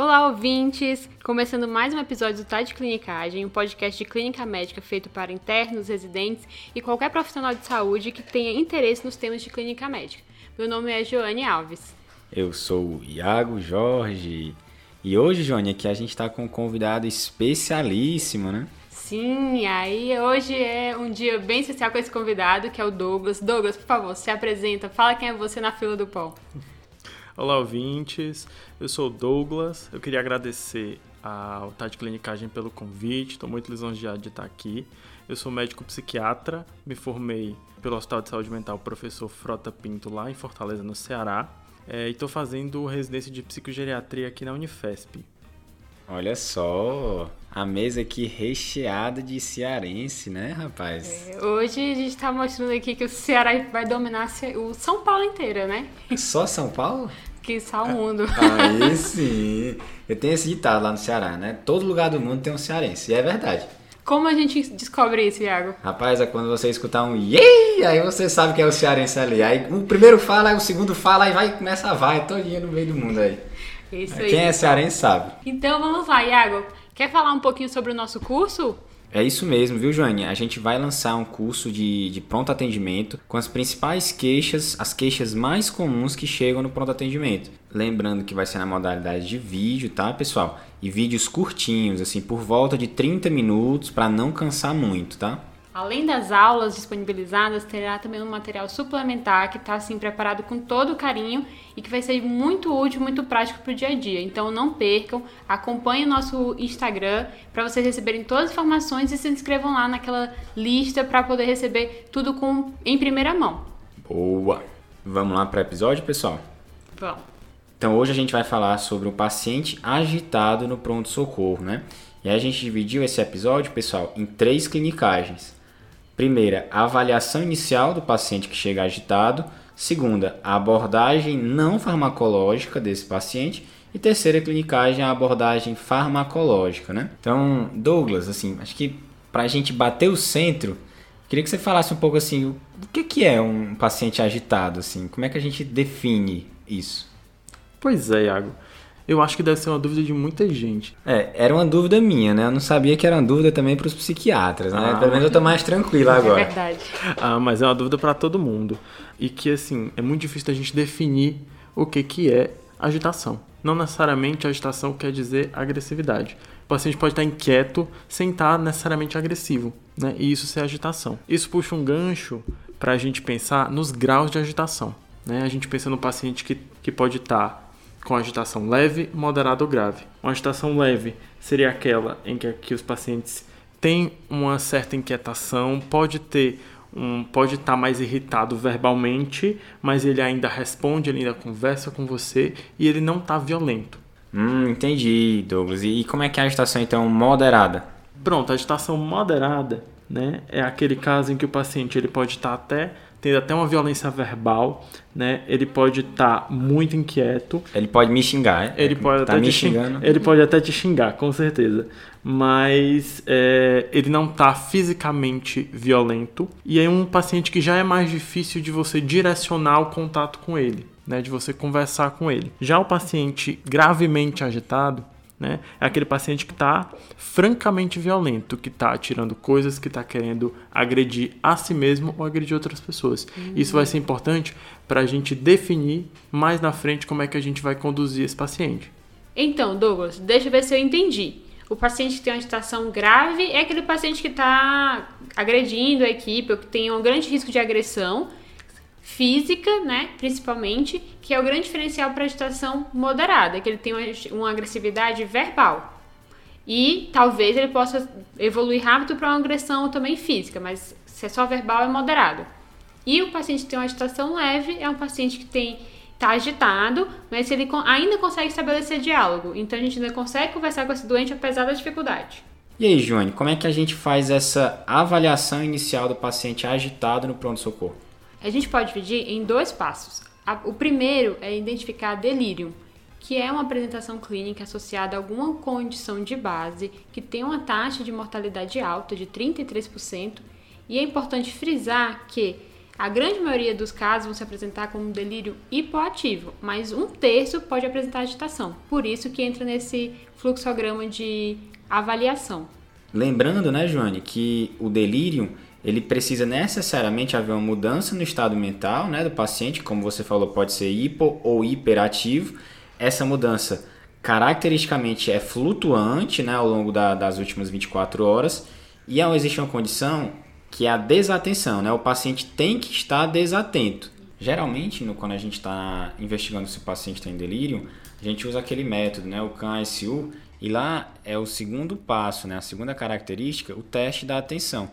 Olá, ouvintes! Começando mais um episódio do Tá de Clinicagem, um podcast de clínica médica feito para internos, residentes e qualquer profissional de saúde que tenha interesse nos temas de clínica médica. Meu nome é Joane Alves. Eu sou o Iago Jorge. E hoje, Joane, aqui a gente está com um convidado especialíssimo, né? Sim, aí hoje é um dia bem especial com esse convidado, que é o Douglas. Douglas, por favor, se apresenta, fala quem é você na fila do pão. Olá, ouvintes. Eu sou o Douglas. Eu queria agradecer ao Tade Clinicagem pelo convite. Estou muito lisonjeado de estar aqui. Eu sou médico psiquiatra. Me formei pelo Hospital de Saúde Mental Professor Frota Pinto, lá em Fortaleza, no Ceará. É, e estou fazendo residência de psicogeriatria aqui na Unifesp. Olha só, a mesa aqui recheada de cearense, né, rapaz? É, hoje a gente está mostrando aqui que o Ceará vai dominar o São Paulo inteira, né? Só São Paulo? Que só o mundo. Aí sim. Eu tenho esse ditado lá no Ceará, né? Todo lugar do mundo tem um cearense. E é verdade. Como a gente descobre isso, Iago? Rapaz, é quando você escutar um yey, aí você sabe que é o cearense ali. Aí o primeiro fala, aí o segundo fala, aí vai começa a vai todinha no meio do mundo aí. Isso Quem aí. é cearense sabe. Então vamos lá, Iago. Quer falar um pouquinho sobre o nosso curso? É isso mesmo, viu, Joane? A gente vai lançar um curso de, de pronto atendimento com as principais queixas, as queixas mais comuns que chegam no pronto atendimento. Lembrando que vai ser na modalidade de vídeo, tá, pessoal? E vídeos curtinhos, assim, por volta de 30 minutos, para não cansar muito, tá? Além das aulas disponibilizadas, terá também um material suplementar que está assim preparado com todo carinho e que vai ser muito útil, muito prático para o dia a dia. Então não percam, acompanhem o nosso Instagram para vocês receberem todas as informações e se inscrevam lá naquela lista para poder receber tudo com em primeira mão. Boa! Vamos lá para o episódio, pessoal? Vamos. Então hoje a gente vai falar sobre o paciente agitado no pronto-socorro, né? E aí a gente dividiu esse episódio, pessoal, em três clinicagens. Primeira, a avaliação inicial do paciente que chega agitado. Segunda, a abordagem não farmacológica desse paciente. E terceira clinicagem, a abordagem farmacológica, né? Então, Douglas, assim, acho que para a gente bater o centro, queria que você falasse um pouco assim, o que, que é um paciente agitado, assim? Como é que a gente define isso? Pois é, Iago. Eu acho que deve ser uma dúvida de muita gente. É, era uma dúvida minha, né? Eu não sabia que era uma dúvida também para os psiquiatras, né? Ah, Pelo menos eu tô mais tranquilo agora. É verdade. Ah, mas é uma dúvida para todo mundo. E que, assim, é muito difícil a gente definir o que, que é agitação. Não necessariamente agitação quer dizer agressividade. O paciente pode estar inquieto sem estar necessariamente agressivo, né? E isso ser agitação. Isso puxa um gancho para a gente pensar nos graus de agitação. Né? A gente pensa no paciente que, que pode estar com agitação leve, moderada ou grave. Uma agitação leve seria aquela em que, que os pacientes têm uma certa inquietação, pode ter um, pode estar mais irritado verbalmente, mas ele ainda responde, ele ainda conversa com você e ele não está violento. Hum, entendi, Douglas. E como é que é a agitação então moderada? Pronto, a agitação moderada, né, é aquele caso em que o paciente ele pode estar até tendo até uma violência verbal, né? Ele pode estar tá muito inquieto. Ele pode me xingar, é? Ele pode tá até me te xingando. Ele pode até te xingar, com certeza. Mas é, ele não está fisicamente violento. E é um paciente que já é mais difícil de você direcionar o contato com ele, né? De você conversar com ele. Já o paciente gravemente agitado, né? É aquele paciente que está francamente violento, que está atirando coisas, que está querendo agredir a si mesmo ou agredir outras pessoas. Uhum. Isso vai ser importante para a gente definir mais na frente como é que a gente vai conduzir esse paciente. Então, Douglas, deixa eu ver se eu entendi. O paciente que tem uma agitação grave é aquele paciente que está agredindo a equipe ou que tem um grande risco de agressão física, né, principalmente, que é o grande diferencial para agitação moderada, que ele tem uma, uma, agressividade verbal. E talvez ele possa evoluir rápido para uma agressão também física, mas se é só verbal é moderado. E o paciente que tem uma agitação leve é um paciente que tem está agitado, mas ele ainda consegue estabelecer diálogo. Então a gente ainda consegue conversar com esse doente apesar da dificuldade. E aí, Joane, como é que a gente faz essa avaliação inicial do paciente agitado no pronto-socorro? A gente pode dividir em dois passos. O primeiro é identificar delírio, que é uma apresentação clínica associada a alguma condição de base que tem uma taxa de mortalidade alta de 33%, e é importante frisar que A grande maioria dos casos vão se apresentar como delírio hipoativo, mas um terço pode apresentar agitação. Por isso que entra nesse fluxograma de avaliação. Lembrando, né, Joane, que o delírio ele precisa necessariamente haver uma mudança no estado mental né, do paciente, como você falou, pode ser hipo ou hiperativo. Essa mudança caracteristicamente é flutuante né, ao longo da, das últimas 24 horas e existe uma condição que é a desatenção, né? O paciente tem que estar desatento. Geralmente, no, quando a gente está investigando se o paciente está em delírio, a gente usa aquele método, né? O CAN-SU, e lá é o segundo passo, né? A segunda característica, o teste da atenção,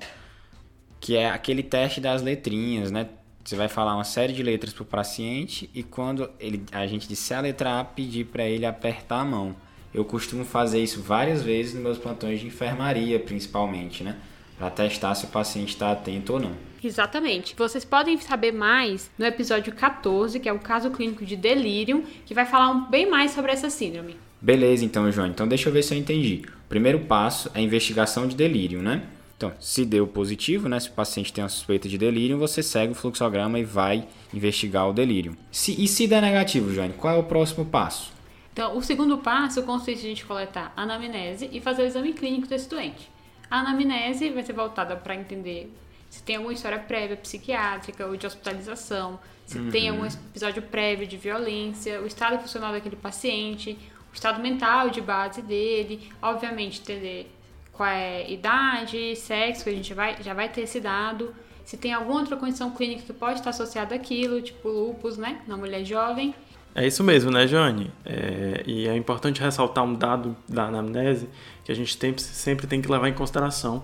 que é aquele teste das letrinhas, né? Você vai falar uma série de letras para o paciente e quando ele, a gente disser a letra A, pedir para ele apertar a mão. Eu costumo fazer isso várias vezes nos meus plantões de enfermaria, principalmente, né? para testar se o paciente está atento ou não. Exatamente. Vocês podem saber mais no episódio 14, que é o caso clínico de delírio, que vai falar um, bem mais sobre essa síndrome. Beleza, então, João. Então, deixa eu ver se eu entendi. O primeiro passo é a investigação de delírio, né? Então, se deu positivo, né? Se o paciente tem uma suspeita de delírio, você segue o fluxograma e vai investigar o delírio. Se, e se der negativo, Joane, qual é o próximo passo? Então, o segundo passo consiste em a gente coletar anamnese e fazer o exame clínico desse doente. A anamnese vai ser voltada para entender se tem alguma história prévia psiquiátrica ou de hospitalização, se uhum. tem algum episódio prévio de violência, o estado funcional daquele paciente, o estado mental de base dele, obviamente entender qual é idade, sexo, que a gente vai, já vai ter esse dado, se tem alguma outra condição clínica que pode estar associada àquilo, tipo lupus, né, na mulher jovem, é isso mesmo, né, Joane? É, e é importante ressaltar um dado da anamnese que a gente tem, sempre tem que levar em consideração,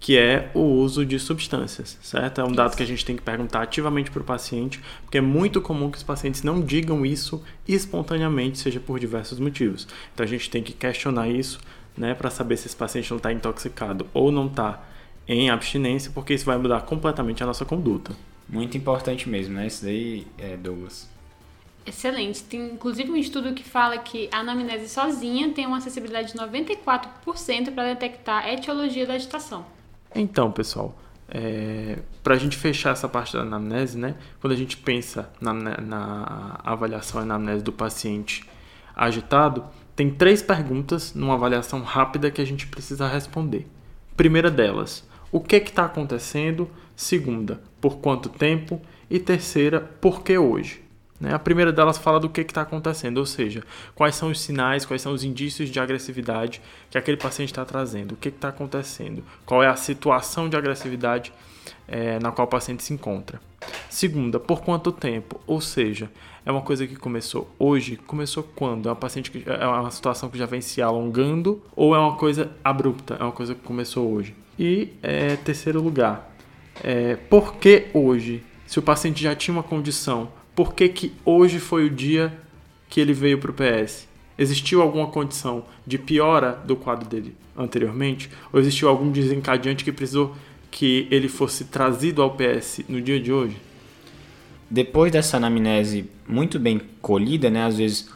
que é o uso de substâncias, certo? É um dado que a gente tem que perguntar ativamente para o paciente, porque é muito comum que os pacientes não digam isso espontaneamente, seja por diversos motivos. Então a gente tem que questionar isso, né, para saber se esse paciente não está intoxicado ou não está em abstinência, porque isso vai mudar completamente a nossa conduta. Muito importante mesmo, né? Isso daí, é, Douglas. Excelente. Tem inclusive um estudo que fala que a anamnese sozinha tem uma acessibilidade de 94% para detectar a etiologia da agitação. Então, pessoal, é, para a gente fechar essa parte da anamnese, né? Quando a gente pensa na, na avaliação e anamnese do paciente agitado, tem três perguntas numa avaliação rápida que a gente precisa responder. Primeira delas, o que está acontecendo? Segunda, por quanto tempo? E terceira, por que hoje? Né? A primeira delas fala do que está acontecendo, ou seja, quais são os sinais, quais são os indícios de agressividade que aquele paciente está trazendo, o que está acontecendo, qual é a situação de agressividade é, na qual o paciente se encontra. Segunda, por quanto tempo? Ou seja, é uma coisa que começou hoje, começou quando? É uma, paciente que, é uma situação que já vem se alongando ou é uma coisa abrupta, é uma coisa que começou hoje? E é, terceiro lugar, é, por que hoje? Se o paciente já tinha uma condição por que, que hoje foi o dia que ele veio para o PS? Existiu alguma condição de piora do quadro dele anteriormente? Ou existiu algum desencadeante que precisou que ele fosse trazido ao PS no dia de hoje? Depois dessa anamnese muito bem colhida, né, às vezes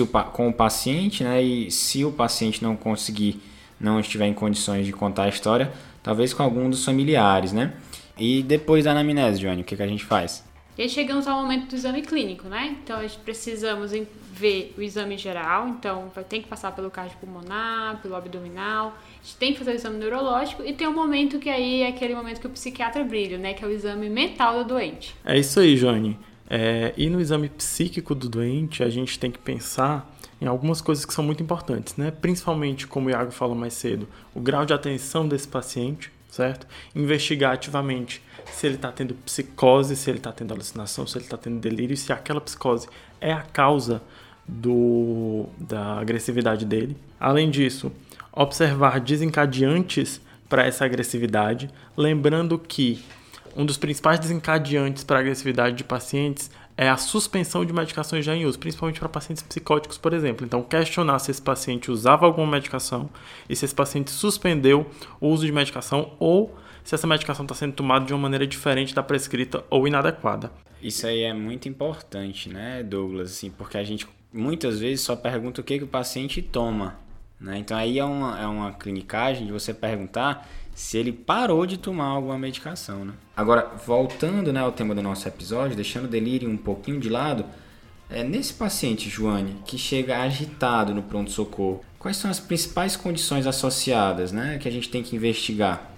o, com o paciente, né, e se o paciente não conseguir, não estiver em condições de contar a história, talvez com algum dos familiares, né? E depois da anamnese, Johnny, o que, que a gente faz? E aí chegamos ao momento do exame clínico, né? Então a gente precisamos ver o exame geral, então vai ter que passar pelo cardiopulmonar, pelo abdominal, a gente tem que fazer o exame neurológico e tem um momento que aí é aquele momento que o psiquiatra brilha, né? Que é o exame mental do doente. É isso aí, Joane. É, e no exame psíquico do doente, a gente tem que pensar em algumas coisas que são muito importantes, né? Principalmente, como o Iago falou mais cedo, o grau de atenção desse paciente, certo? Investigar ativamente se ele está tendo psicose, se ele está tendo alucinação, se ele está tendo delírio, se aquela psicose é a causa do, da agressividade dele. Além disso, observar desencadeantes para essa agressividade, lembrando que um dos principais desencadeantes para a agressividade de pacientes é a suspensão de medicações já em uso, principalmente para pacientes psicóticos, por exemplo. Então, questionar se esse paciente usava alguma medicação e se esse paciente suspendeu o uso de medicação ou se essa medicação está sendo tomada de uma maneira diferente da prescrita ou inadequada. Isso aí é muito importante, né, Douglas? Assim, porque a gente muitas vezes só pergunta o que, que o paciente toma. Né? Então aí é uma, é uma clinicagem de você perguntar se ele parou de tomar alguma medicação, né? Agora, voltando né, ao tema do nosso episódio, deixando o delírio um pouquinho de lado, é, nesse paciente, Joane, que chega agitado no pronto-socorro, quais são as principais condições associadas né, que a gente tem que investigar?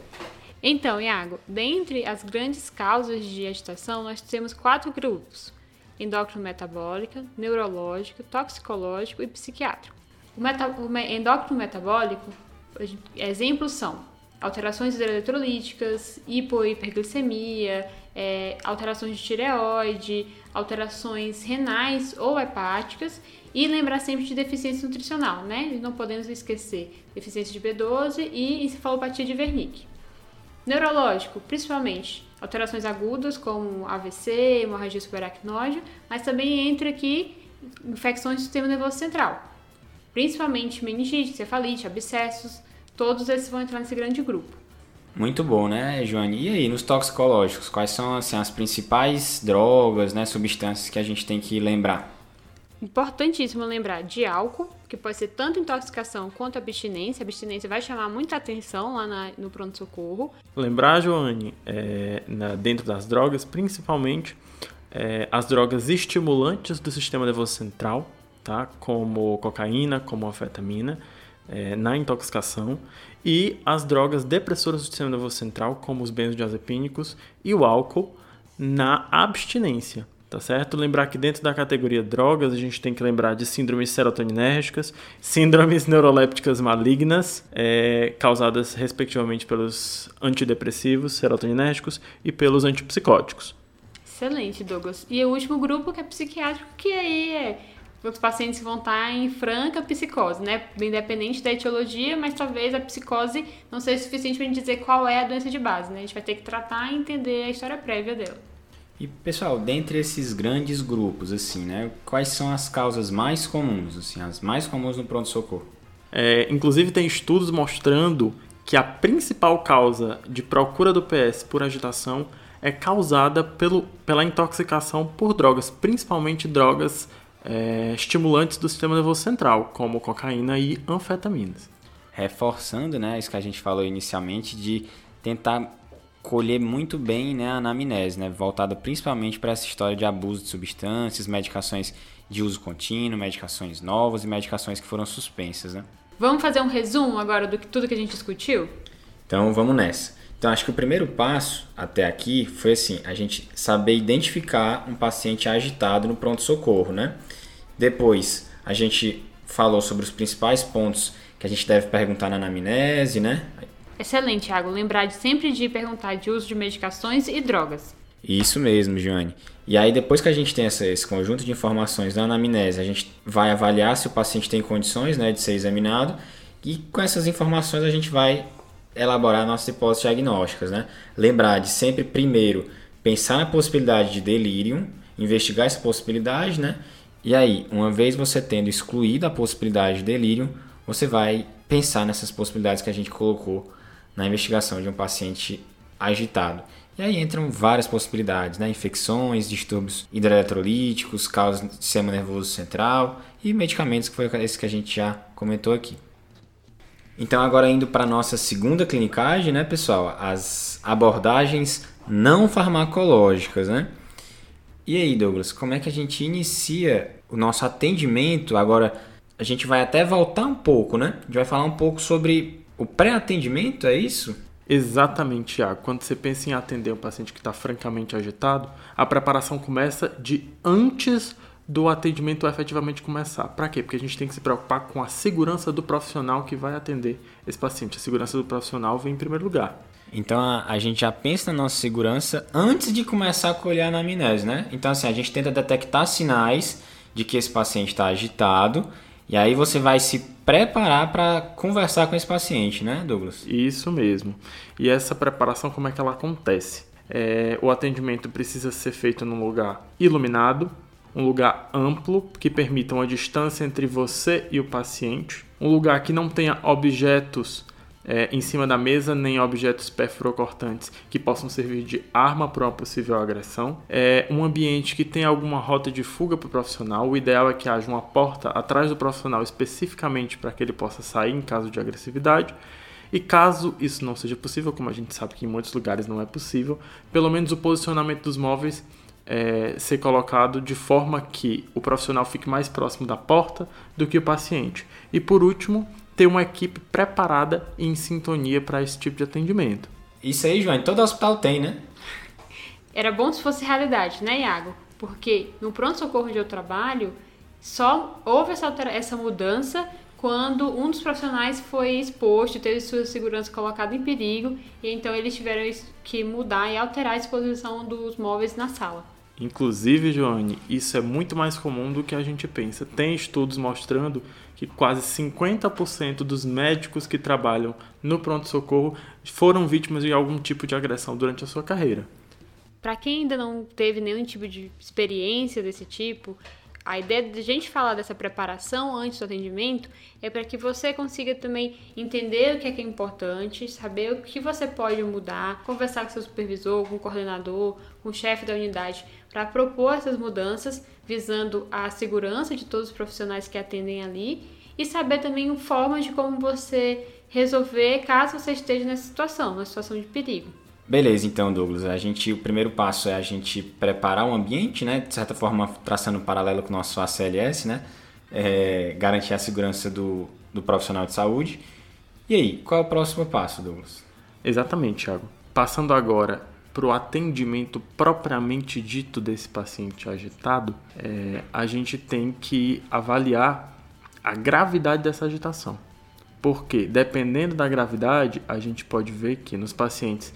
Então, Iago, dentre as grandes causas de agitação, nós temos quatro grupos: endócrino metabólica, neurológico, toxicológico e psiquiátrico. O, meta, o endócrino metabólico, exemplos são alterações eletrolíticas, hipo hiperglicemia, é, alterações de tireoide, alterações renais ou hepáticas e lembrar sempre de deficiência nutricional, né? Não podemos esquecer deficiência de B12 e encefalopatia de Wernicke. Neurológico, principalmente alterações agudas como AVC, hemorragia subaracnoide, mas também entra aqui infecções do sistema nervoso central, principalmente meningite, cefalite, abscessos, todos esses vão entrar nesse grande grupo. Muito bom, né, Joane? E aí, nos toxicológicos, quais são assim, as principais drogas, né, substâncias que a gente tem que lembrar? Importantíssimo lembrar de álcool, que pode ser tanto intoxicação quanto abstinência. A abstinência vai chamar muita atenção lá na, no pronto-socorro. Lembrar, Joane, é, na, dentro das drogas, principalmente é, as drogas estimulantes do sistema nervoso central, tá? como cocaína, como anfetamina é, na intoxicação e as drogas depressoras do sistema nervoso central, como os benzodiazepínicos e o álcool, na abstinência. Tá certo? Lembrar que dentro da categoria drogas a gente tem que lembrar de síndromes serotoninérgicas, síndromes neurolépticas malignas, é, causadas respectivamente pelos antidepressivos serotoninérgicos e pelos antipsicóticos. Excelente, Douglas. E o último grupo que é psiquiátrico, que aí é os pacientes vão estar em franca psicose, né? Independente da etiologia, mas talvez a psicose não seja suficiente para dizer qual é a doença de base, né? A gente vai ter que tratar e entender a história prévia dela. E pessoal, dentre esses grandes grupos, assim, né? Quais são as causas mais comuns, assim, as mais comuns no pronto-socorro? É, inclusive tem estudos mostrando que a principal causa de procura do PS por agitação é causada pelo, pela intoxicação por drogas, principalmente drogas é, estimulantes do sistema nervoso central, como cocaína e anfetaminas. Reforçando né, isso que a gente falou inicialmente, de tentar colher muito bem né, a anamnese, né, voltada principalmente para essa história de abuso de substâncias, medicações de uso contínuo, medicações novas e medicações que foram suspensas. Né? Vamos fazer um resumo agora do que tudo que a gente discutiu? Então vamos nessa. Então acho que o primeiro passo até aqui foi assim, a gente saber identificar um paciente agitado no pronto-socorro, né? Depois, a gente falou sobre os principais pontos que a gente deve perguntar na anamnese, né? Excelente, Thiago. Lembrar de sempre de perguntar de uso de medicações e drogas. Isso mesmo, Joane. E aí, depois que a gente tem essa, esse conjunto de informações na anamnese, a gente vai avaliar se o paciente tem condições né, de ser examinado e com essas informações a gente vai elaborar nossas hipóteses diagnósticas. Né? Lembrar de sempre, primeiro, pensar na possibilidade de delírio, investigar essa possibilidade, né? E aí, uma vez você tendo excluído a possibilidade de delírio, você vai pensar nessas possibilidades que a gente colocou na investigação de um paciente agitado. E aí entram várias possibilidades, né? Infecções, distúrbios hidroeletrolíticos, causas do sistema nervoso central e medicamentos, que foi esse que a gente já comentou aqui. Então, agora indo para a nossa segunda clinicagem, né, pessoal? As abordagens não farmacológicas, né? E aí, Douglas, como é que a gente inicia o nosso atendimento? Agora, a gente vai até voltar um pouco, né? A gente vai falar um pouco sobre o pré-atendimento, é isso? Exatamente, Tiago. Quando você pensa em atender um paciente que está francamente agitado, a preparação começa de antes do atendimento efetivamente começar. Para quê? Porque a gente tem que se preocupar com a segurança do profissional que vai atender esse paciente. A segurança do profissional vem em primeiro lugar. Então a, a, gente já pensa na nossa segurança antes de começar a colher a anamnese, né? Então assim, a gente tenta detectar sinais de que esse paciente está agitado e aí você vai se preparar para conversar com esse paciente, né, Douglas? Isso mesmo. E essa preparação, como é que ela acontece? É, o atendimento precisa ser feito num lugar iluminado, um lugar amplo que permita uma distância entre você e o paciente, um lugar que não tenha objetos é, em cima da mesa nem objetos perfurocortantes que possam servir de arma para uma possível agressão. É um ambiente que tem alguma rota de fuga para o profissional. O ideal é que haja uma porta atrás do profissional especificamente para que ele possa sair em caso de agressividade. E caso isso não seja possível, como a gente sabe que em muitos lugares não é possível, pelo menos o posicionamento dos móveis é, ser colocado de forma que o profissional fique mais próximo da porta do que o paciente. E por último, ter uma equipe preparada e em sintonia para esse tipo de atendimento. Isso aí, João, todo hospital tem, né? Era bom se fosse realidade, né, Iago? Porque no pronto-socorro onde eu trabalho, só houve essa, essa mudança quando um dos profissionais foi exposto, teve sua segurança colocada em perigo, e então eles tiveram que mudar e alterar a exposição dos móveis na sala. Inclusive, Joane, isso é muito mais comum do que a gente pensa. Tem estudos mostrando que quase 50% dos médicos que trabalham no pronto-socorro foram vítimas de algum tipo de agressão durante a sua carreira. Para quem ainda não teve nenhum tipo de experiência desse tipo, a ideia de a gente falar dessa preparação antes do atendimento é para que você consiga também entender o que é, que é importante, saber o que você pode mudar, conversar com seu supervisor, com o coordenador, com o chefe da unidade, para propor essas mudanças, visando a segurança de todos os profissionais que atendem ali e saber também formas de como você resolver caso você esteja nessa situação, numa situação de perigo. Beleza, então, Douglas. A gente, o primeiro passo é a gente preparar o ambiente, né? De certa forma, traçando um paralelo com o nosso ACLS, né? É, garantir a segurança do, do profissional de saúde. E aí, qual é o próximo passo, Douglas? Exatamente, Thiago. Passando agora para o atendimento propriamente dito desse paciente agitado, é, a gente tem que avaliar a gravidade dessa agitação. Porque, dependendo da gravidade, a gente pode ver que nos pacientes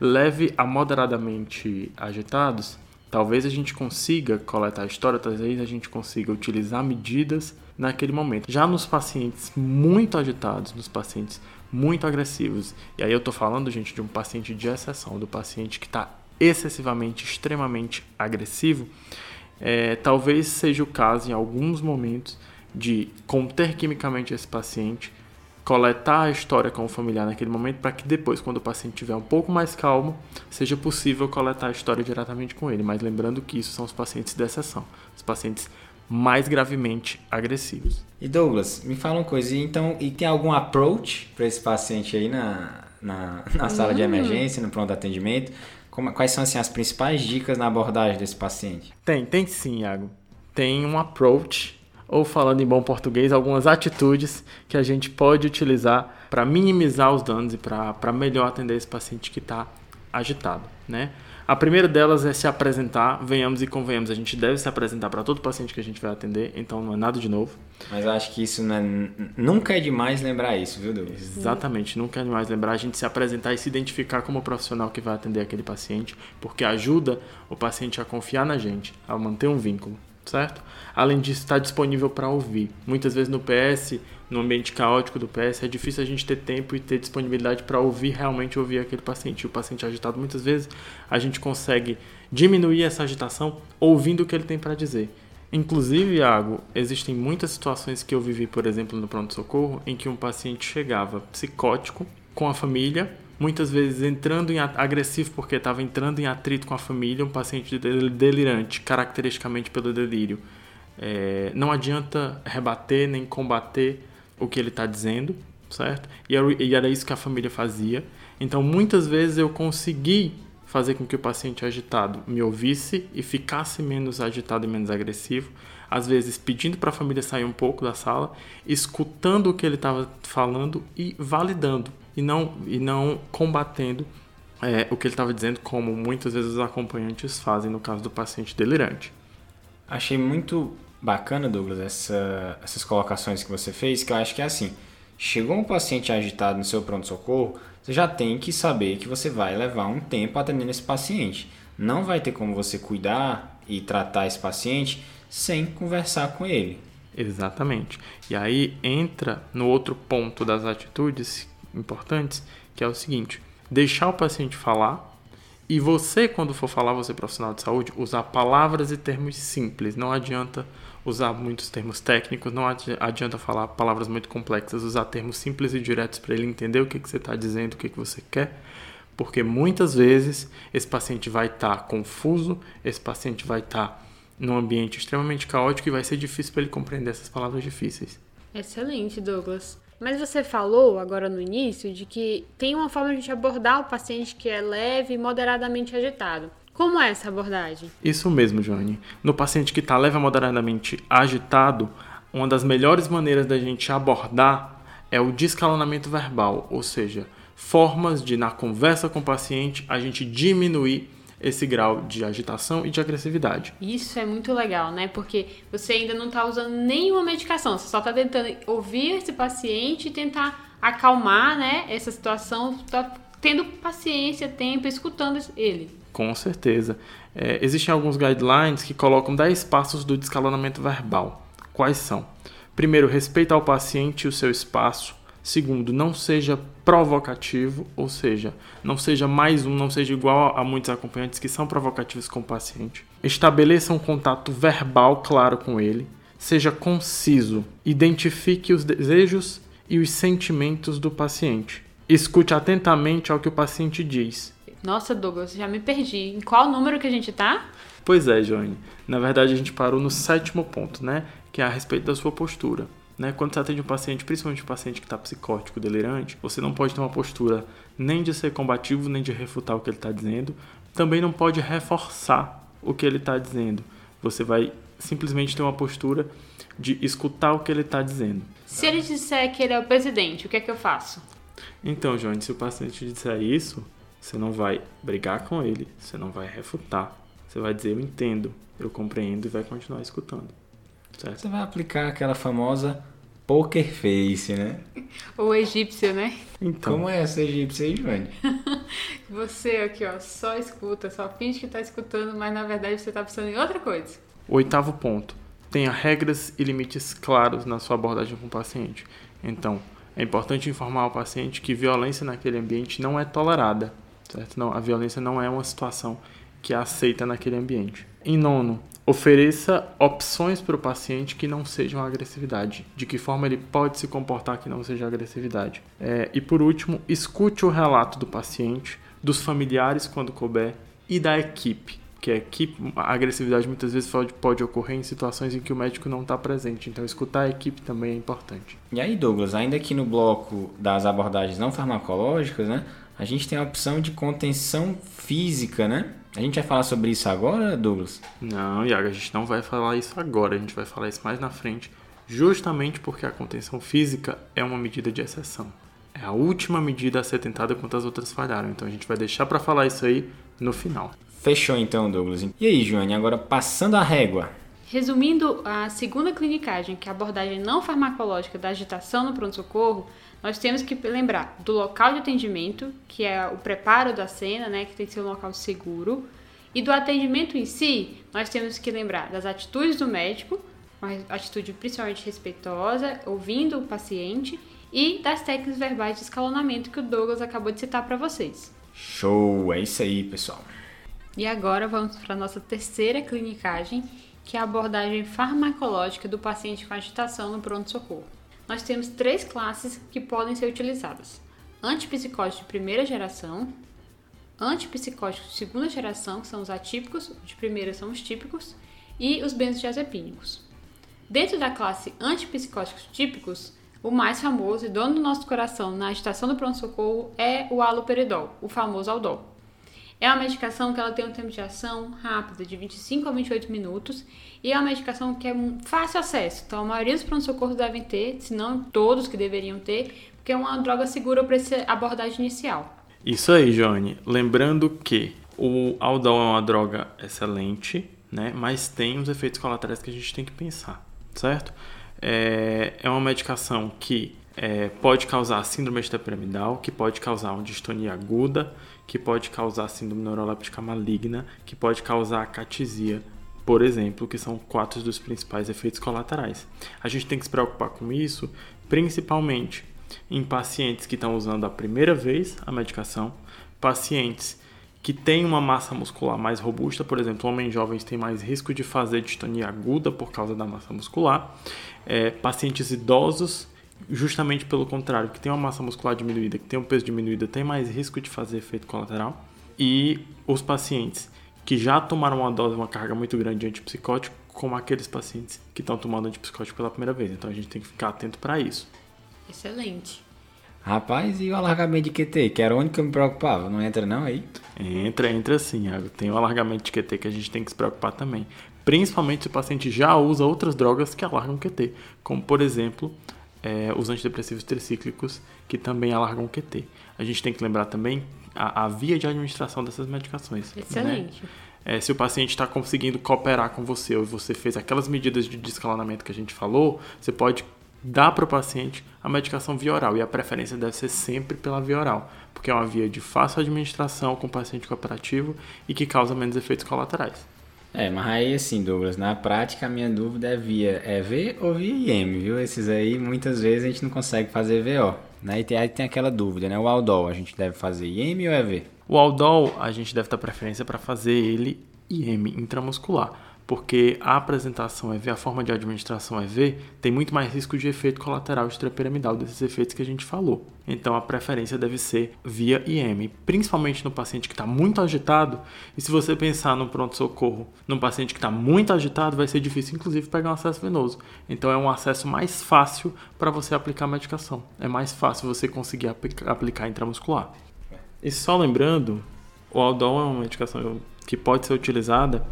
leve a moderadamente agitados, talvez a gente consiga coletar a história, talvez a gente consiga utilizar medidas naquele momento. Já nos pacientes muito agitados, nos pacientes muito agressivos, e aí eu estou falando, gente, de um paciente de exceção, do paciente que está excessivamente, extremamente agressivo, é, talvez seja o caso em alguns momentos de conter quimicamente esse paciente, coletar a história com o familiar naquele momento para que depois, quando o paciente estiver um pouco mais calmo, seja possível coletar a história diretamente com ele. Mas lembrando que isso são os pacientes de exceção, os pacientes mais gravemente agressivos. E Douglas, me fala uma coisa, então, e tem algum approach para esse paciente aí na, na, na sala de hum. emergência, no pronto atendimento? Como, quais são assim, as principais dicas na abordagem desse paciente? Tem, tem sim, Iago. Tem um approach ou falando em bom português, algumas atitudes que a gente pode utilizar para minimizar os danos e para melhor atender esse paciente que está agitado, né? A primeira delas é se apresentar, venhamos e convenhamos, a gente deve se apresentar para todo paciente que a gente vai atender, então não é nada de novo. Mas eu acho que isso é, nunca é demais lembrar isso, viu, Douglas? Exatamente, nunca é demais lembrar a gente se apresentar e se identificar como profissional que vai atender aquele paciente, porque ajuda o paciente a confiar na gente, a manter um vínculo certo? Além disso, está disponível para ouvir. Muitas vezes no PS, no ambiente caótico do PS, é difícil a gente ter tempo e ter disponibilidade para ouvir realmente ouvir aquele paciente. E o paciente agitado, muitas vezes, a gente consegue diminuir essa agitação ouvindo o que ele tem para dizer. Inclusive, Iago, existem muitas situações que eu vivi, por exemplo, no pronto-socorro, em que um paciente chegava psicótico com a família muitas vezes entrando em agressivo porque estava entrando em atrito com a família, um paciente delirante, caracteristicamente pelo delírio. É, não adianta rebater nem combater o que ele está dizendo, certo? E era, isso que a família fazia. Então, muitas vezes eu consegui fazer com que o paciente agitado me ouvisse e ficasse menos agitado e menos agressivo. Às vezes pedindo para a família sair um pouco da sala, escutando o que ele estava falando e validando e não, e não combatendo é, o que ele estava dizendo, como muitas vezes os acompanhantes fazem no caso do paciente delirante. Achei muito bacana, Douglas, essa, essas colocações que você fez, que eu acho que é assim: chegou um paciente agitado no seu pronto-socorro, você já tem que saber que você vai levar um tempo atendendo esse paciente. Não vai ter como você cuidar e tratar esse paciente sem conversar com ele. Exatamente. E aí entra no outro ponto das atitudes importantes, que é o seguinte: deixar o paciente falar e você, quando for falar, você profissional de saúde, usar palavras e termos simples. Não adianta usar muitos termos técnicos, não adianta falar palavras muito complexas, usar termos simples e diretos para ele entender o que, que você está dizendo, o que, que você quer, porque muitas vezes esse paciente vai estar tá confuso, esse paciente vai estar tá num ambiente extremamente caótico e vai ser difícil para ele compreender essas palavras difíceis. Excelente, Douglas. Mas você falou agora no início de que tem uma forma de abordar o paciente que é leve e moderadamente agitado. Como é essa abordagem? Isso mesmo, Joane. No paciente que está leve a moderadamente agitado, uma das melhores maneiras da gente abordar é o descalonamento verbal, ou seja, formas de, na conversa com o paciente, a gente diminuir esse grau de agitação e de agressividade. Isso é muito legal, né? Porque você ainda não está usando nenhuma medicação, você só está tentando ouvir esse paciente e tentar acalmar, né, essa situação, tá tendo paciência, tempo, escutando ele. Com certeza. É, existem alguns guidelines que colocam 10 passos do descalonamento verbal. Quais são? Primeiro, respeito ao paciente e o seu espaço. Segundo, não seja provocativo, ou seja, não seja mais um, não seja igual a muitos acompanhantes que são provocativos com o paciente. Estabeleça um contato verbal claro com ele. Seja conciso. Identifique os desejos e os sentimentos do paciente. Escute atentamente ao que o paciente diz. Nossa, Douglas, já me perdi. Em qual número que a gente tá? Pois é, Joane. Na verdade, a gente parou no sétimo ponto, né? Que é a respeito da sua postura. Né? Quando você atende um paciente, principalmente um paciente que está psicótico, delirante, você não pode ter uma postura nem de ser combativo, nem de refutar o que ele está dizendo. Também não pode reforçar o que ele está dizendo. Você vai simplesmente ter uma postura de escutar o que ele está dizendo. Se ele disser que ele é o presidente, o que é que eu faço? Então, Joane, se o paciente disser isso, você não vai brigar com ele, você não vai refutar. Você vai dizer eu entendo, eu compreendo e vai continuar escutando. Certo? Você vai aplicar aquela famosa poker face, né? Ou egípcio, né? Então. Como é essa egípcia aí, Joane? você aqui, ó, só escuta, só finge que tá escutando, mas na verdade você tá pensando em outra coisa. Oitavo ponto. Tenha regras e limites claros na sua abordagem com o paciente. Então, é importante informar o paciente que violência naquele ambiente não é tolerada, certo? Não, a violência não é uma situação que é aceita naquele ambiente. Em nono, ofereça opções para o paciente que não sejam agressividade, de que forma ele pode se comportar que não seja agressividade. É, e por último, escute o relato do paciente, dos familiares quando couber e da equipe. Que a equipe, a agressividade muitas vezes pode, pode ocorrer em situações em que o médico não está presente, então escutar a equipe também é importante. E aí, Douglas, ainda aqui no bloco das abordagens não farmacológicas, né, a gente tem a opção de contenção física, né? A gente vai falar sobre isso agora, Douglas? Não, Iago, a gente não vai falar isso agora, a gente vai falar isso mais na frente, justamente porque a contenção física é uma medida de exceção. É a última medida a ser tentada quando as outras falharam, então a gente vai deixar para falar isso aí no final. Fechou então, Douglas. E aí, Joane, agora passando a régua. Resumindo a segunda clinicagem, que é a abordagem não farmacológica da agitação no pronto-socorro, nós temos que lembrar do local de atendimento, que é o preparo da cena, né, que tem que ser um local seguro, e do atendimento em si, nós temos que lembrar das atitudes do médico, uma atitude principalmente respeitosa, ouvindo o paciente, e das técnicas verbais de escalonamento que o Douglas acabou de citar para vocês. Show, é isso aí, pessoal. E agora vamos para a nossa terceira clinicagem, que é a abordagem farmacológica do paciente com agitação no pronto-socorro nós temos três classes que podem ser utilizadas: antipsicóticos de primeira geração, antipsicóticos de segunda geração, que são os atípicos, de primeira são os típicos, e os benzodiazepínicos. Dentro da classe antipsicóticos típicos, o mais famoso e dono do nosso coração na agitação do pronto-socorro é o haloperidol, o famoso Aldol. É uma medicação que ela tem um tempo de ação rápido, de 25 a 28 minutos, e é uma medicação que é fácil acesso. Então, a maioria dos pronto-socorros devem ter, se não todos que deveriam ter, porque é uma droga segura para essa abordagem inicial. Isso aí, Johnny. Lembrando que o Aldol é uma droga excelente, né? Mas tem os efeitos colaterais que a gente tem que pensar, certo? É, é uma medicação que é, pode causar síndrome extrapiramidal, que pode causar uma distonia aguda, que pode causar síndrome neuroléptica maligna, que pode causar acatisia, por exemplo, que são quatro dos principais efeitos colaterais. A gente tem que se preocupar com isso, principalmente em pacientes que estão usando a primeira vez a medicação, pacientes que têm uma massa muscular mais robusta, por exemplo, homens jovens têm mais risco de fazer distonia aguda por causa da massa muscular, é, pacientes idosos justamente pelo contrário, que tem uma massa muscular diminuída, que tem um peso diminuído, tem mais risco de fazer efeito colateral. E os pacientes que já tomaram uma dose, uma carga muito grande de antipsicótico, como aqueles pacientes que estão tomando antipsicótico pela primeira vez. Então a gente tem que ficar atento para isso. Excelente. Rapaz, e o alargamento de QT, que era o único que eu me preocupava? Não entra não aí? Entra, entra sim, Iago. Tem o alargamento de QT que a gente tem que se preocupar também. Principalmente se o paciente já usa outras drogas que alargam QT, como por exemplo é, os antidepressivos tricíclicos, que também alargam QT. A gente tem que lembrar também a, a via de administração dessas medicações. né? Excelente. É, se o paciente está conseguindo cooperar com você ou você fez aquelas medidas de descalonamento que a gente falou, você pode dar para o paciente a medicação via oral. E a preferência deve ser sempre pela via oral, porque é uma via de fácil administração com o paciente cooperativo e que causa menos efeitos colaterais. É, mas aí assim, Douglas, na prática a minha dúvida é via EV ou via IM, viu? Esses aí muitas vezes a gente não consegue fazer VO, né? E tem, aí tem aquela dúvida, né? O Aldol, a gente deve fazer IM ou EV? O Aldol, a gente deve dar preferência para fazer ele IM intramuscular, porque a apresentação EV, a forma de administração EV, tem muito mais risco de efeito colateral extrapiramidal desses efeitos que a gente falou. Então a preferência deve ser via IM, principalmente no paciente que está muito agitado. E se você pensar no pronto-socorro, num paciente que está muito agitado, vai ser difícil, inclusive, pegar um acesso venoso. Então é um acesso mais fácil para você aplicar a medicação. É mais fácil você conseguir aplicar, aplicar intramuscular. E só lembrando, o Aldol é uma medicação que pode ser utilizada,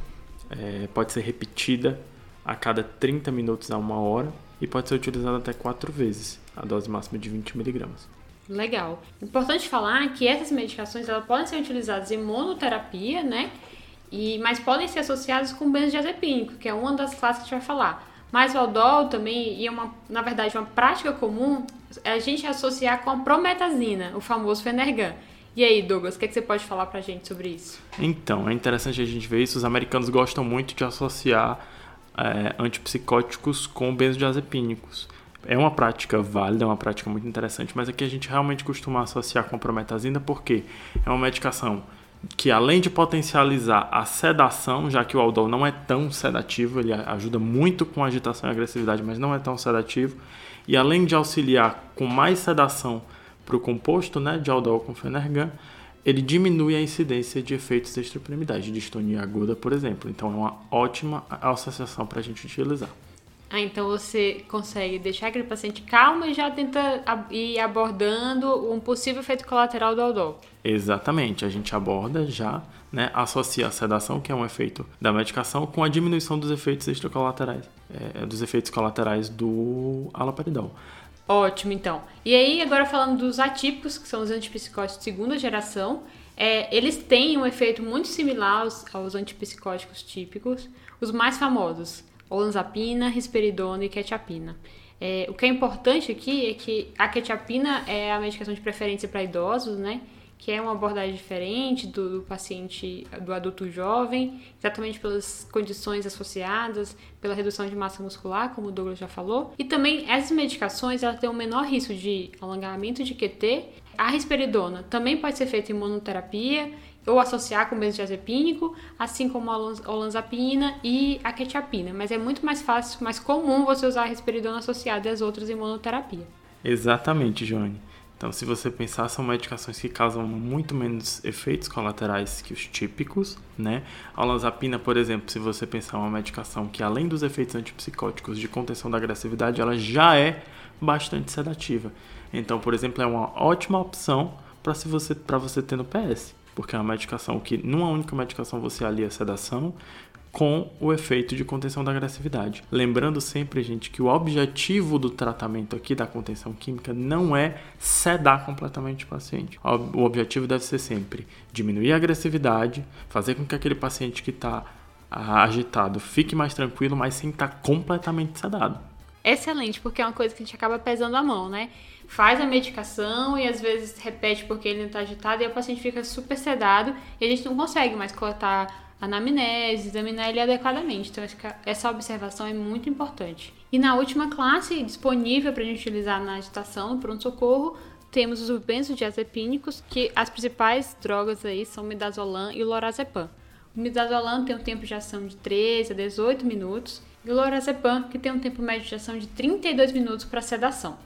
é, pode ser repetida a cada 30 minutos a uma hora e pode ser utilizada até quatro vezes, a dose máxima de 20 miligramas. Legal. Importante falar que essas medicações elas podem ser utilizadas em monoterapia, né? E, mas podem ser associadas com benzodiazepínico, que é uma das classes que a gente vai falar. Mas o aldol também, e é uma, na verdade, uma prática comum, é a gente associar com a prometazina, o famoso Fenergan. E aí, Douglas, o que, é que você pode falar pra gente sobre isso? Então, é interessante a gente ver isso. Os americanos gostam muito de associar é, antipsicóticos com benzodiazepínicos. É uma prática válida, é uma prática muito interessante, mas aqui a gente realmente costuma associar com a prometazina porque é uma medicação que além de potencializar a sedação, já que o aldol não é tão sedativo, ele ajuda muito com agitação e agressividade, mas não é tão sedativo, e além de auxiliar com mais sedação para o composto né, de aldol com fenergan, ele diminui a incidência de efeitos extrapiramidais, de distonia aguda, por exemplo. Então é uma ótima associação para a gente utilizar. Ah, então você consegue deixar aquele paciente calmo e já tenta ir abordando um possível efeito colateral do aldol. Exatamente, a gente aborda já, né, associa a sedação, que é um efeito da medicação, com a diminuição dos efeitos extracolaterais, é, dos efeitos colaterais do haloperidol. Ótimo, então. E aí, agora falando dos atípicos, que são os antipsicóticos de segunda geração, é, eles têm um efeito muito similar aos, aos antipsicóticos típicos, os mais famosos, olanzapina, risperidona e quetiapina. É, o que é importante aqui é que a quetiapina é a medicação de preferência para idosos, né? Que é uma abordagem diferente do, do, paciente, do adulto jovem, exatamente pelas condições associadas, pela redução de massa muscular, como o Douglas já falou. E também essas medicações elas têm um menor risco de alongamento de QT. A risperidona também pode ser feita em monoterapia ou associar com benzodiazepínico, assim como a olanzapina e a quetiapina, mas é muito mais fácil, mais comum você usar a risperidona associada às outras em monoterapia. Exatamente, Joane. Então, se você pensar, são medicações que causam muito menos efeitos colaterais que os típicos, né? A olanzapina, por exemplo, se você pensar uma medicação que além dos efeitos antipsicóticos de contenção da agressividade, ela já é bastante sedativa. Então, por exemplo, é uma ótima opção para você, você ter no PS porque é uma medicação que, numa única medicação, você alia a sedação com o efeito de contenção da agressividade. Lembrando sempre, gente, que o objetivo do tratamento aqui da contenção química não é sedar completamente o paciente. O objetivo deve ser sempre diminuir a agressividade, fazer com que aquele paciente que está agitado fique mais tranquilo, mas sem estar completamente sedado. Excelente, porque é uma coisa que a gente acaba pesando a mão, né? faz a medicação e às vezes repete porque ele não está agitado e o paciente fica super sedado e a gente não consegue mais coletar anamnese, examinar ele adequadamente. Então, essa observação é muito importante. E na última classe, disponível para a gente utilizar na agitação, no pronto-socorro, temos os benzodiazepínicos, que as principais drogas aí são midazolam e lorazepam. O midazolam tem um tempo de ação de 13 a 18 minutos, e o lorazepam, que tem um tempo médio de ação de 32 minutos para sedação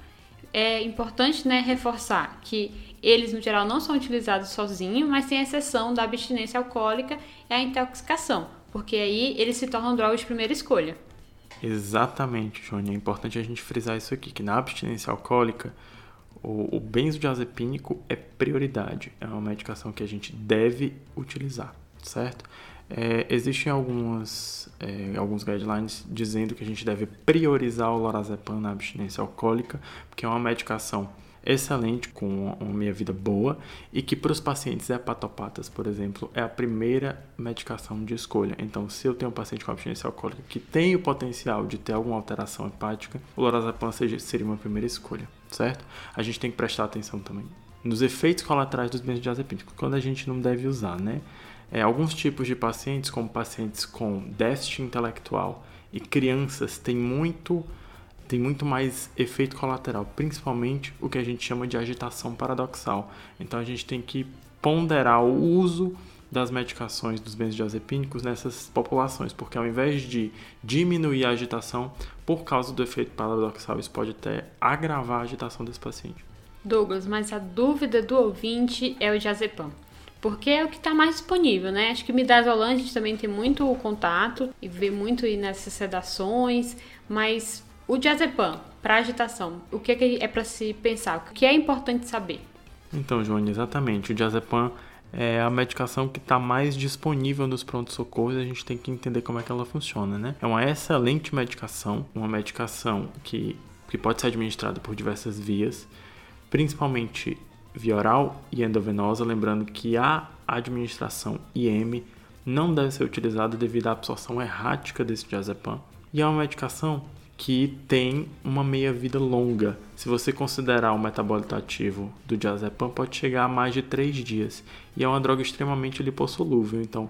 é importante né, reforçar que eles, no geral, não são utilizados sozinhos, mas tem exceção da abstinência alcoólica e a intoxicação, porque aí eles se tornam drogas de primeira escolha. Exatamente, Johnny. É importante a gente frisar isso aqui, que na abstinência alcoólica, o, o benzodiazepínico é prioridade. É uma medicação que a gente deve utilizar, certo? É, existem algumas, é, alguns guidelines dizendo que a gente deve priorizar o lorazepam na abstinência alcoólica, porque é uma medicação excelente, com uma meia-vida boa, e que para os pacientes hepatopatas, por exemplo, é a primeira medicação de escolha. Então, se eu tenho um paciente com abstinência alcoólica que tem o potencial de ter alguma alteração hepática, o lorazepam seria uma primeira escolha, certo? A gente tem que prestar atenção também nos efeitos colaterais dos benzodiazepínicos, quando a gente não deve usar, né? É, alguns tipos de pacientes, como pacientes com déficit intelectual e crianças, têm muito, tem muito mais efeito colateral, principalmente o que a gente chama de agitação paradoxal. Então a gente tem que ponderar o uso das medicações dos benzodiazepínicos nessas populações, porque ao invés de diminuir a agitação por causa do efeito paradoxal, isso pode até agravar a agitação desse paciente. Douglas, mas a dúvida do ouvinte é o diazepam porque é o que está mais disponível, né? Acho que midazolam a gente também tem muito contato e vê muito nessas sedações, mas o diazepam para agitação, o que é, é para se pensar? O que é importante saber? Então, Joane, exatamente. O diazepam é a medicação que está mais disponível nos prontos-socorros e a gente tem que entender como é que ela funciona, né? É uma excelente medicação, uma medicação que, que pode ser administrada por diversas vias, principalmente via oral e endovenosa, lembrando que a administração IM não deve ser utilizada devido à absorção errática desse diazepam. E é uma medicação que tem uma meia-vida longa. Se você considerar o metabólito ativo do diazepam, pode chegar a mais de 3 dias. E é uma droga extremamente lipossolúvel, então,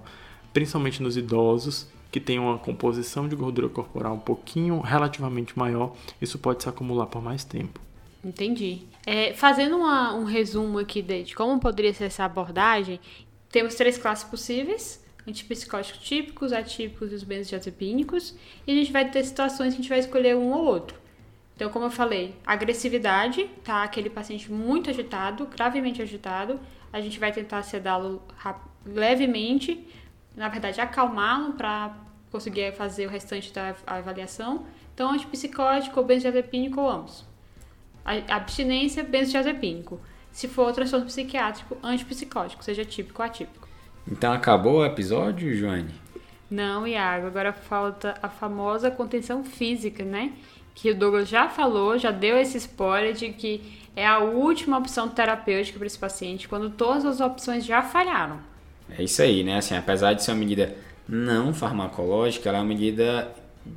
principalmente nos idosos que têm uma composição de gordura corporal um pouquinho relativamente maior, isso pode se acumular por mais tempo. Entendi. É, fazendo uma, um resumo aqui de, de como poderia ser essa abordagem, temos três classes possíveis: antipsicóticos típicos, atípicos e os benzodiazepínicos. E a gente vai ter situações que a gente vai escolher um ou outro. Então, como eu falei, agressividade, tá? Aquele paciente muito agitado, gravemente agitado, a gente vai tentar sedá-lo levemente, na verdade, acalmá-lo para conseguir fazer o restante da avaliação. Então, antipsicótico ou benzodiazepínico ou ambos abstinência benzodiazepínico. Se for transtorno psiquiátrico, antipsicótico, seja típico ou atípico. Então acabou o episódio, Joane? Não, Iago. Agora falta a famosa contenção física, né? Que o Douglas já falou, já deu esse spoiler de que é a última opção terapêutica para esse paciente quando todas as opções já falharam. É isso aí, né? Assim, apesar de ser uma medida não farmacológica, ela é uma medida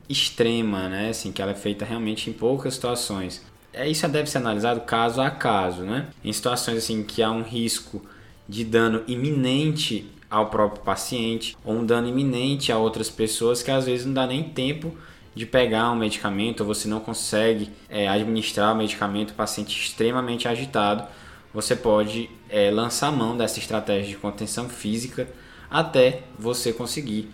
extrema, né? Assim, que ela é feita realmente em poucas situações é, isso deve ser analisado caso a caso, né? Em situações assim que há um risco de dano iminente ao próprio paciente ou um dano iminente a outras pessoas que às vezes não dá nem tempo de pegar um medicamento ou você não consegue é, administrar o medicamento, o paciente extremamente agitado, você pode é, lançar mão dessa estratégia de contenção física até você conseguir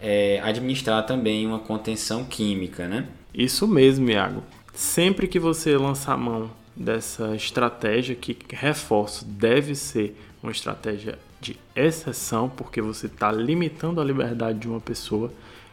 é, administrar também uma contenção química, né? Isso mesmo, Iago. Sempre que você lançar mão dessa estratégia, que reforço, deve ser uma estratégia de exceção, porque você está limitando a liberdade de uma pessoa.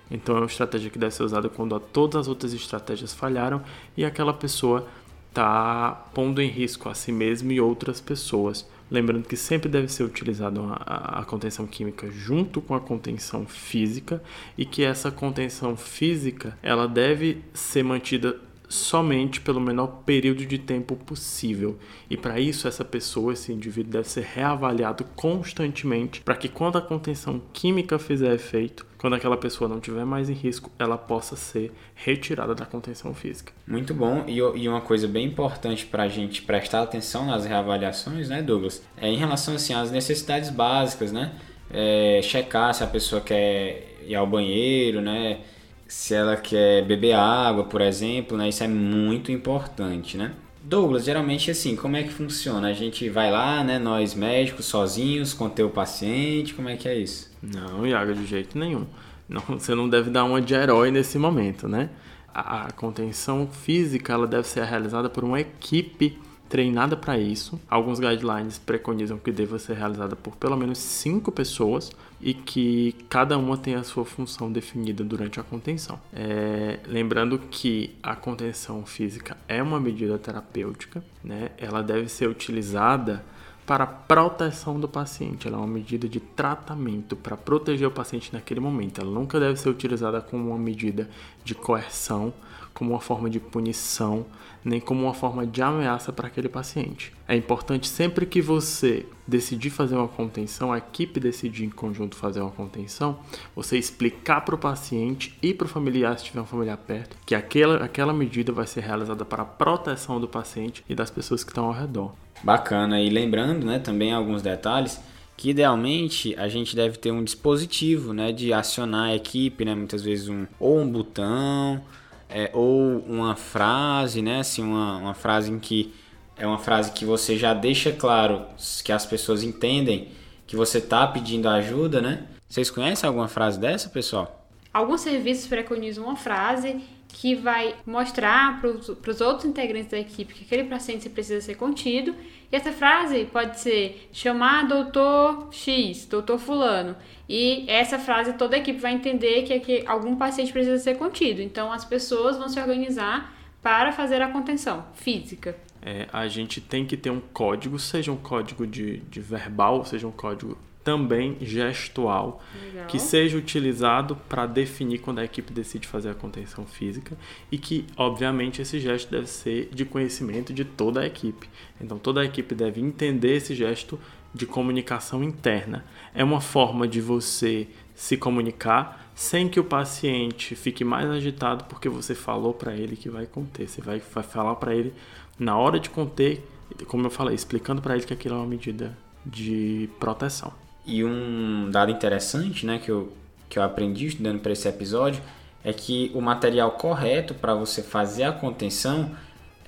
Então é uma estratégia que deve ser usada quando todas as outras estratégias falharam e aquela pessoa está pondo em risco a si mesmo e outras pessoas. Lembrando que sempre deve ser utilizada a, contenção química junto com a contenção física e que essa contenção física ela deve ser mantida somente pelo menor período de tempo possível. E para isso, essa pessoa, esse indivíduo, deve ser reavaliado constantemente para que, quando a contenção química fizer efeito, quando aquela pessoa não tiver mais em risco, ela possa ser retirada da contenção física. Muito bom. E, e uma coisa bem importante para a gente prestar atenção nas reavaliações, né, Douglas? É em relação assim, às necessidades básicas, né? É, checar se a pessoa quer ir ao banheiro, né? Se ela quer beber água, por exemplo, né? Isso é muito importante, né? Douglas, geralmente assim, como é que funciona? A gente vai lá, né, nós médicos, sozinhos, conter o paciente, como é que é isso? Não, Iago, de jeito nenhum. Não, você não deve dar uma de herói nesse momento, né? A, contenção física, ela deve ser realizada por uma equipe treinada para isso. Alguns guidelines preconizam que deva ser realizada por pelo menos cinco pessoas e que cada uma tem a sua função definida durante a contenção. É, lembrando que a contenção física é uma medida terapêutica, né? ela deve ser utilizada para proteção do paciente. Ela é uma medida de tratamento para proteger o paciente naquele momento. Ela nunca deve ser utilizada como uma medida de coerção, como uma forma de punição, nem como uma forma de ameaça para aquele paciente. É importante sempre que você decidir fazer uma contenção, a equipe decidir em conjunto fazer uma contenção, você explicar para o paciente e para o familiar, se tiver um familiar perto, que aquela, aquela medida vai ser realizada para a proteção do paciente e das pessoas que estão ao redor. Bacana. E lembrando, né, também alguns detalhes que idealmente a gente deve ter um dispositivo, né, de acionar a equipe, né, muitas vezes um ou um botão é, ou uma frase, né, assim, uma, uma frase em que é uma frase que você já deixa claro que as pessoas entendem que você está pedindo ajuda, né? Vocês conhecem alguma frase dessa, pessoal? Alguns serviços preconizam uma frase que vai mostrar para os outros integrantes da equipe que aquele paciente precisa ser contido. E essa frase pode ser chamar doutor X, doutor Fulano. E essa frase toda a equipe vai entender que, que algum paciente precisa ser contido. Então as pessoas vão se organizar para fazer a contenção física. É, a gente tem que ter um código, seja um código de, de verbal, seja um código também gestual, Legal. que seja utilizado para definir quando a equipe decide fazer a contenção física e que, obviamente, esse gesto deve ser de conhecimento de toda a equipe. Então, toda a equipe deve entender esse gesto de comunicação interna. É uma forma de você se comunicar sem que o paciente fique mais agitado porque você falou para ele que vai conter. Você vai, vai falar para ele na hora de conter, como eu falei, explicando para ele que aquilo é uma medida de proteção. E um dado interessante, né, que eu, que eu aprendi estudando para esse episódio, é que o material correto para você fazer a contenção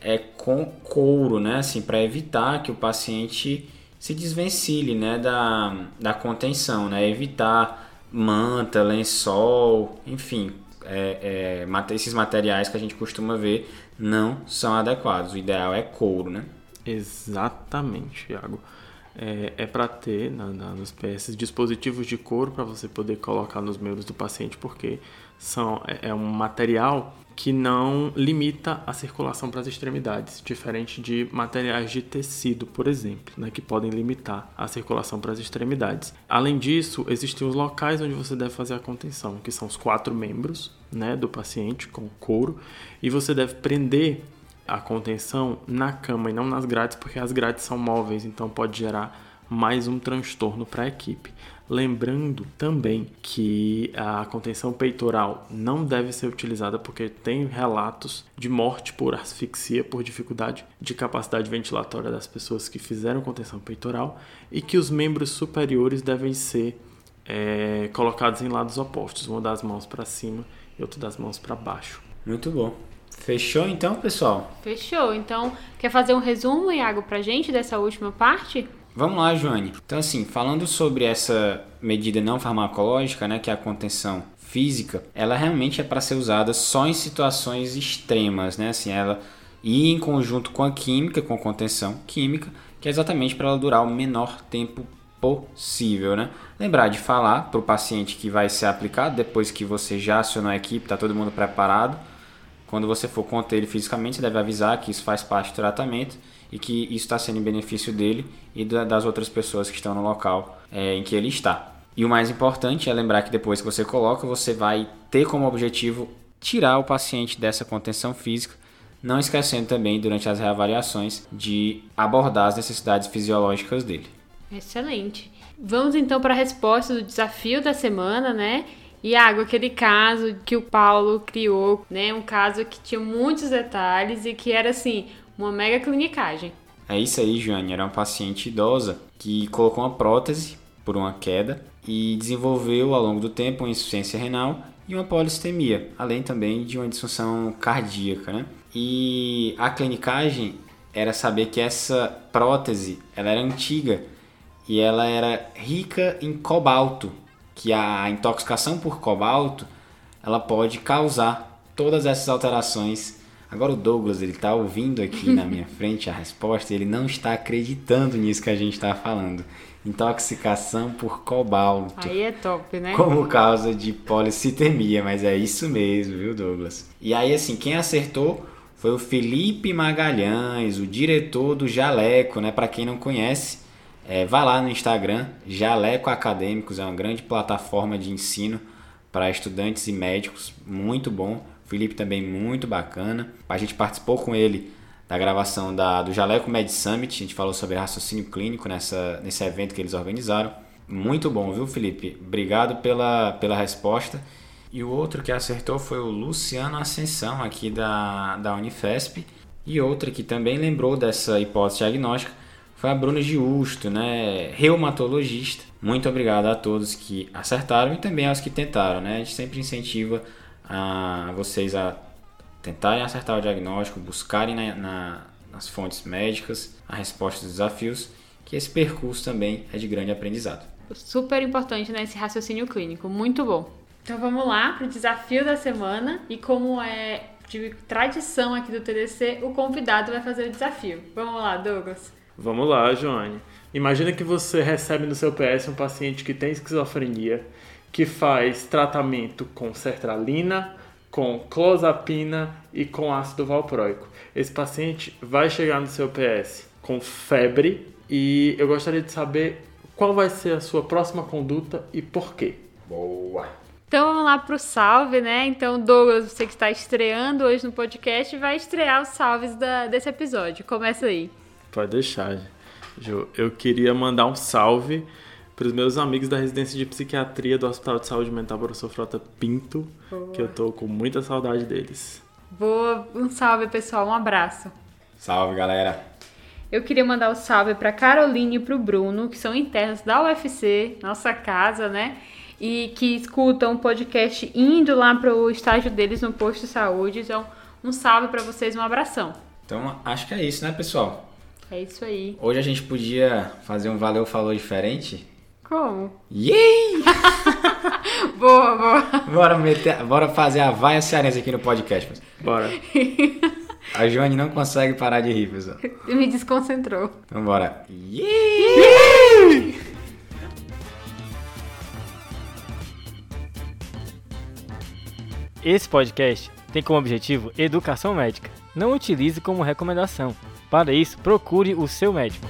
é com couro, né, assim, para evitar que o paciente se desvencilhe, né, da, da contenção, né, evitar manta, lençol, enfim, é, é, esses materiais que a gente costuma ver não são adequados. O ideal é couro, né? Exatamente, Thiago é, é para ter na, na, nos PS dispositivos de couro para você poder colocar nos membros do paciente, porque são, é, é um material que não limita a circulação para as extremidades, diferente de materiais de tecido, por exemplo, né, que podem limitar a circulação para as extremidades. Além disso, existem os locais onde você deve fazer a contenção, que são os quatro membros né, do paciente com couro, e você deve prender a contenção na cama e não nas grades, porque as grades são móveis, então pode gerar mais um transtorno para a equipe. Lembrando também que a contenção peitoral não deve ser utilizada porque tem relatos de morte por asfixia, por dificuldade de capacidade ventilatória das pessoas que fizeram contenção peitoral e que os membros superiores devem ser é, colocados em lados opostos, uma das mãos para cima e outra das mãos para baixo. Muito bom. Fechou então, pessoal? Fechou. Então, quer fazer um resumo, Iago, pra gente dessa última parte? Vamos lá, Joane. Então, assim, falando sobre essa medida não farmacológica, né, que é a contenção física, ela realmente é para ser usada só em situações extremas, né? Assim, ela e em conjunto com a química, com a contenção química, que é exatamente para ela durar o menor tempo possível, né? Lembrar de falar para o paciente que vai ser aplicado depois que você já acionou a equipe, tá todo mundo preparado quando você for conter ele fisicamente, você deve avisar que isso faz parte do tratamento e que isso está sendo em benefício dele e das outras pessoas que estão no local é, em que ele está. E o mais importante é lembrar que depois que você coloca, você vai ter como objetivo tirar o paciente dessa contenção física, não esquecendo também durante as reavaliações de abordar as necessidades fisiológicas dele. Excelente. Vamos então para a resposta do desafio da semana, né? Iago, aquele caso que o Paulo criou, né? Um caso que tinha muitos detalhes e que era assim, uma mega clinicagem. É isso aí, Joane. Era uma paciente idosa que colocou uma prótese por uma queda e desenvolveu ao longo do tempo uma insuficiência renal e uma polistemia, além também de uma disfunção cardíaca, né? E a clinicagem era saber que essa prótese, ela era antiga e ela era rica em cobalto, que a intoxicação por cobalto ela pode causar todas essas alterações Agora o Douglas, ele tá ouvindo aqui na minha frente a resposta ele não está acreditando nisso que a gente está falando. Intoxicação por cobalto. Aí é top, né? Como causa de policitemia, mas é isso mesmo, viu, Douglas? E aí, assim, quem acertou foi o Felipe Magalhães, o diretor do Jaleco, né? Para quem não conhece, é, vai lá no Instagram, Jaleco Acadêmicos, é uma grande plataforma de ensino para estudantes e médicos, muito bom. Felipe também muito bacana. A gente participou com ele da gravação da, do Jaleco Med Summit, a gente falou sobre raciocínio clínico nessa, nesse evento que eles organizaram. Muito bom, viu, Felipe? Obrigado pela, pela resposta. E o outro que acertou foi o Luciano Ascensão, aqui da, da Unifesp. E outra que também lembrou dessa hipótese diagnóstica foi a Bruna Giusto, né? reumatologista. Muito obrigado a todos que acertaram e também aos que tentaram. Né? A gente sempre incentiva a vocês a tentarem acertar o diagnóstico, buscarem na, na, nas fontes médicas a resposta dos desafios, que esse percurso também é de grande aprendizado. Super importante né, raciocínio clínico, muito bom. Então vamos lá para o desafio da semana e como é de tradição aqui do TDC, o convidado vai fazer o desafio. Vamos lá, Douglas. Vamos lá, Joane. Imagina que você recebe no seu PS um paciente que tem esquizofrenia que faz tratamento com sertralina, com clozapina e com ácido valproico. Esse paciente vai chegar no seu PS com febre e eu gostaria de saber qual vai ser a sua próxima conduta e por quê. Boa! Então vamos lá para o salve, né? Então, Douglas, você que está estreando hoje no podcast, vai estrear os salves da, desse episódio. Começa aí. Pode deixar, Ju. Eu queria mandar um salve para os meus amigos da residência de psiquiatria do Hospital de Saúde Mental Professor Frota Pinto, Boa. que eu tô com muita saudade deles. Boa, um salve pessoal, um abraço. Salve galera. Eu queria mandar um salve para Caroline e para o Bruno, que são internos da UFC, nossa casa, né? E que escutam o podcast indo lá para o estágio deles no posto de saúde. Então, um salve para vocês, um abração. Então, acho que é isso, né, pessoal? É isso aí. Hoje a gente podia fazer um Valeu Falou diferente como? Yay! boa, boa. Bora, meter, bora fazer a vaia cearense aqui no podcast. Pessoal. Bora. A Joane não consegue parar de rir, pessoal. Me desconcentrou. Então bora. Yay! Esse podcast tem como objetivo educação médica. Não utilize como recomendação. Para isso, procure o seu médico.